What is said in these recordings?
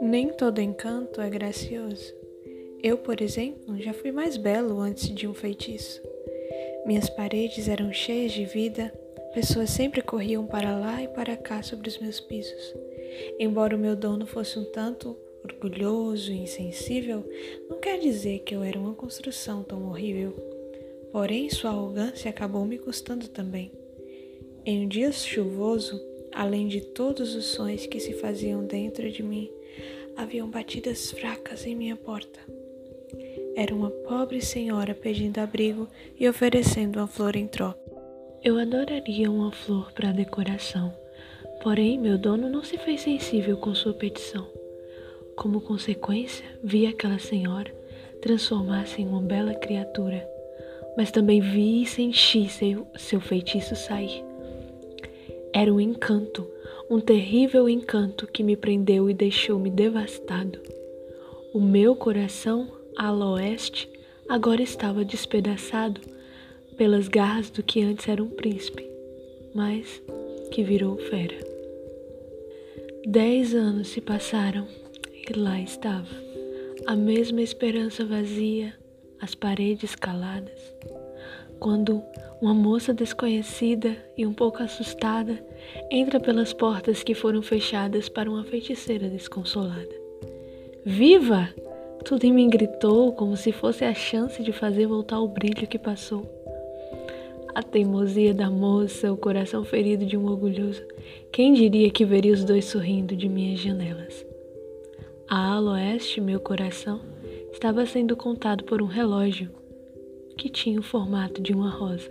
Nem todo encanto é gracioso. Eu, por exemplo, já fui mais belo antes de um feitiço. Minhas paredes eram cheias de vida, pessoas sempre corriam para lá e para cá sobre os meus pisos. Embora o meu dono fosse um tanto orgulhoso e insensível, não quer dizer que eu era uma construção tão horrível. Porém, sua arrogância acabou me custando também. Em um dia chuvoso, além de todos os sons que se faziam dentro de mim, haviam batidas fracas em minha porta. Era uma pobre senhora pedindo abrigo e oferecendo uma flor em troca. Eu adoraria uma flor para decoração, porém meu dono não se fez sensível com sua petição. Como consequência, vi aquela senhora transformar-se em uma bela criatura, mas também vi e senti seu, seu feitiço sair. Era um encanto, um terrível encanto que me prendeu e deixou-me devastado. O meu coração a oeste, agora estava despedaçado pelas garras do que antes era um príncipe, mas que virou fera. Dez anos se passaram e lá estava, a mesma esperança vazia, as paredes caladas, quando uma moça desconhecida e um pouco assustada entra pelas portas que foram fechadas para uma feiticeira desconsolada. Viva! Tudo em mim gritou como se fosse a chance de fazer voltar o brilho que passou. A teimosia da moça, o coração ferido de um orgulhoso. Quem diria que veria os dois sorrindo de minhas janelas? A ala oeste, meu coração, estava sendo contado por um relógio que tinha o formato de uma rosa.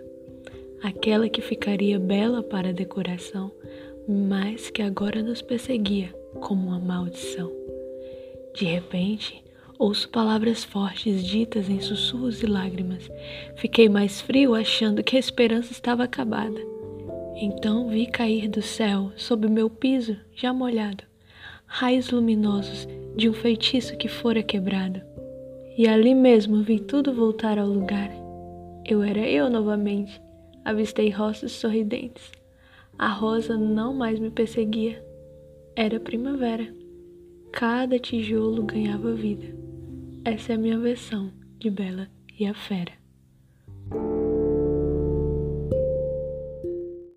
Aquela que ficaria bela para a decoração, mas que agora nos perseguia como uma maldição. De repente, Ouço palavras fortes ditas em sussurros e lágrimas. Fiquei mais frio achando que a esperança estava acabada. Então vi cair do céu, sob meu piso, já molhado, raios luminosos de um feitiço que fora quebrado. E ali mesmo vi tudo voltar ao lugar. Eu era eu novamente. Avistei rostos sorridentes. A rosa não mais me perseguia. Era primavera. Cada tijolo ganhava vida. Essa é a minha versão de Bela e a Fera.